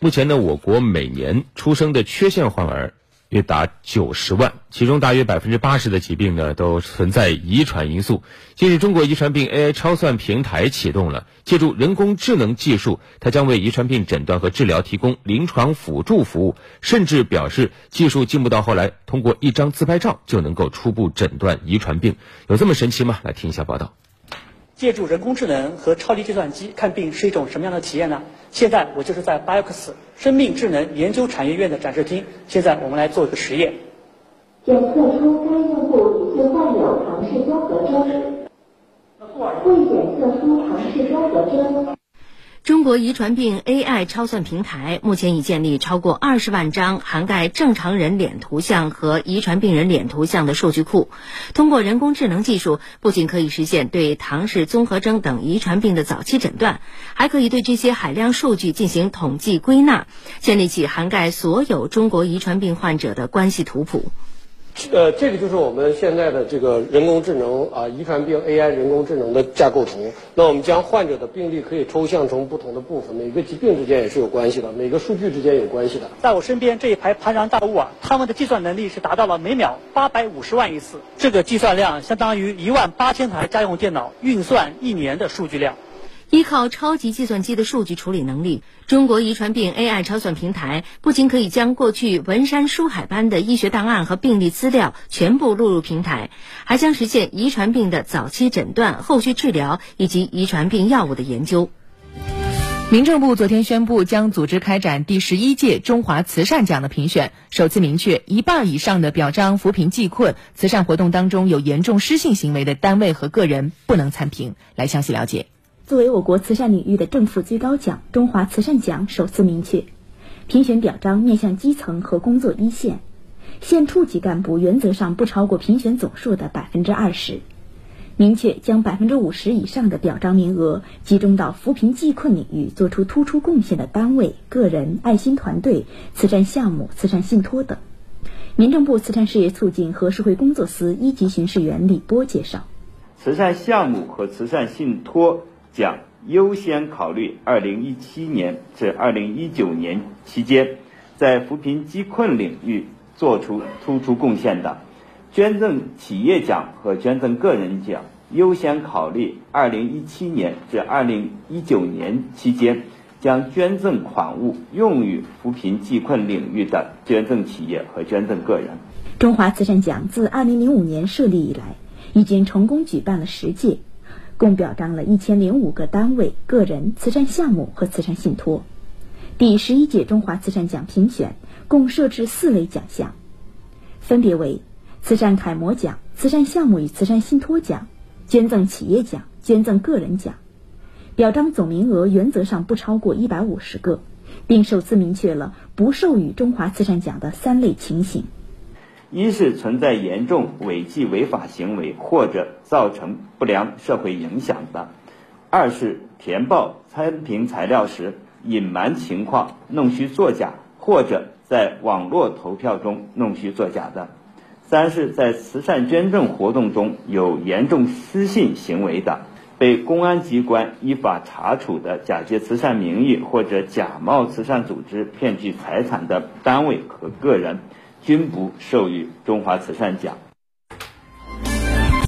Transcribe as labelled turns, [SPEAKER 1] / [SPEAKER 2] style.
[SPEAKER 1] 目前呢，我国每年出生的缺陷患儿约达九十万，其中大约百分之八十的疾病呢都存在遗传因素。近日，中国遗传病 AI 超算平台启动了，借助人工智能技术，它将为遗传病诊断和治疗提供临床辅助服务。甚至表示，技术进步到后来，通过一张自拍照就能够初步诊断遗传病，有这么神奇吗？来听一下报道。
[SPEAKER 2] 借助人工智能和超级计算机看病是一种什么样的体验呢？现在我就是在 Biox 生命智能研究产业院的展示厅。现在我们来做一个实验。
[SPEAKER 3] 检测出该用户已经患有唐氏综合征，未检测出唐氏综合征。
[SPEAKER 4] 中国遗传病 AI 超算平台目前已建立超过二十万张涵盖正常人脸图像和遗传病人脸图像的数据库。通过人工智能技术，不仅可以实现对唐氏综合征等遗传病的早期诊断，还可以对这些海量数据进行统计归纳，建立起涵盖所有中国遗传病患者的关系图谱。
[SPEAKER 5] 呃，这个就是我们现在的这个人工智能啊，遗传病 AI 人工智能的架构图。那我们将患者的病例可以抽象成不同的部分，每个疾病之间也是有关系的，每个数据之间有关系的。
[SPEAKER 2] 在我身边这一排庞然大物啊，它们的计算能力是达到了每秒八百五十万亿次，这个计算量相当于一万八千台家用电脑运算一年的数据量。
[SPEAKER 4] 依靠超级计算机的数据处理能力，中国遗传病 AI 超算平台不仅可以将过去文山书海般的医学档案和病例资料全部录入平台，还将实现遗传病的早期诊断、后续治疗以及遗传病药物的研究。
[SPEAKER 6] 民政部昨天宣布，将组织开展第十一届中华慈善奖的评选，首次明确一半以上的表彰扶贫济困慈善活动当中有严重失信行为的单位和个人不能参评。来详细了解。
[SPEAKER 7] 作为我国慈善领域的政府最高奖，中华慈善奖首次明确，评选表彰面向基层和工作一线，县处级干部原则上不超过评选总数的百分之二十，明确将百分之五十以上的表彰名额集中到扶贫济困领域做出突出贡献的单位、个人、爱心团队、慈善项目、慈善信托等。民政部慈善事业促进和社会工作司一级巡视员李波介绍，
[SPEAKER 8] 慈善项目和慈善信托。奖优先考虑2017年至2019年期间在扶贫济困领域做出突出贡献的，捐赠企业奖和捐赠个人奖优先考虑2017年至2019年期间将捐赠款物用于扶贫济困领域的捐赠企业和捐赠个人。
[SPEAKER 7] 中华慈善奖自2005年设立以来，已经成功举办了十届。共表彰了一千零五个单位、个人、慈善项目和慈善信托。第十一届中华慈善奖评选共设置四类奖项，分别为慈善楷模奖、慈善项目与慈善信托奖、捐赠企业奖、捐赠个人奖。表彰总名额原则上不超过一百五十个，并首次明确了不授予中华慈善奖的三类情形。
[SPEAKER 8] 一是存在严重违纪违法行为或者造成不良社会影响的；二是填报参评材料时隐瞒情况、弄虚作假，或者在网络投票中弄虚作假的；三是，在慈善捐赠活动中有严重失信行为的，被公安机关依法查处的假借慈善名义或者假冒慈善组织骗取财产的单位和个人。均不授予中华慈善奖。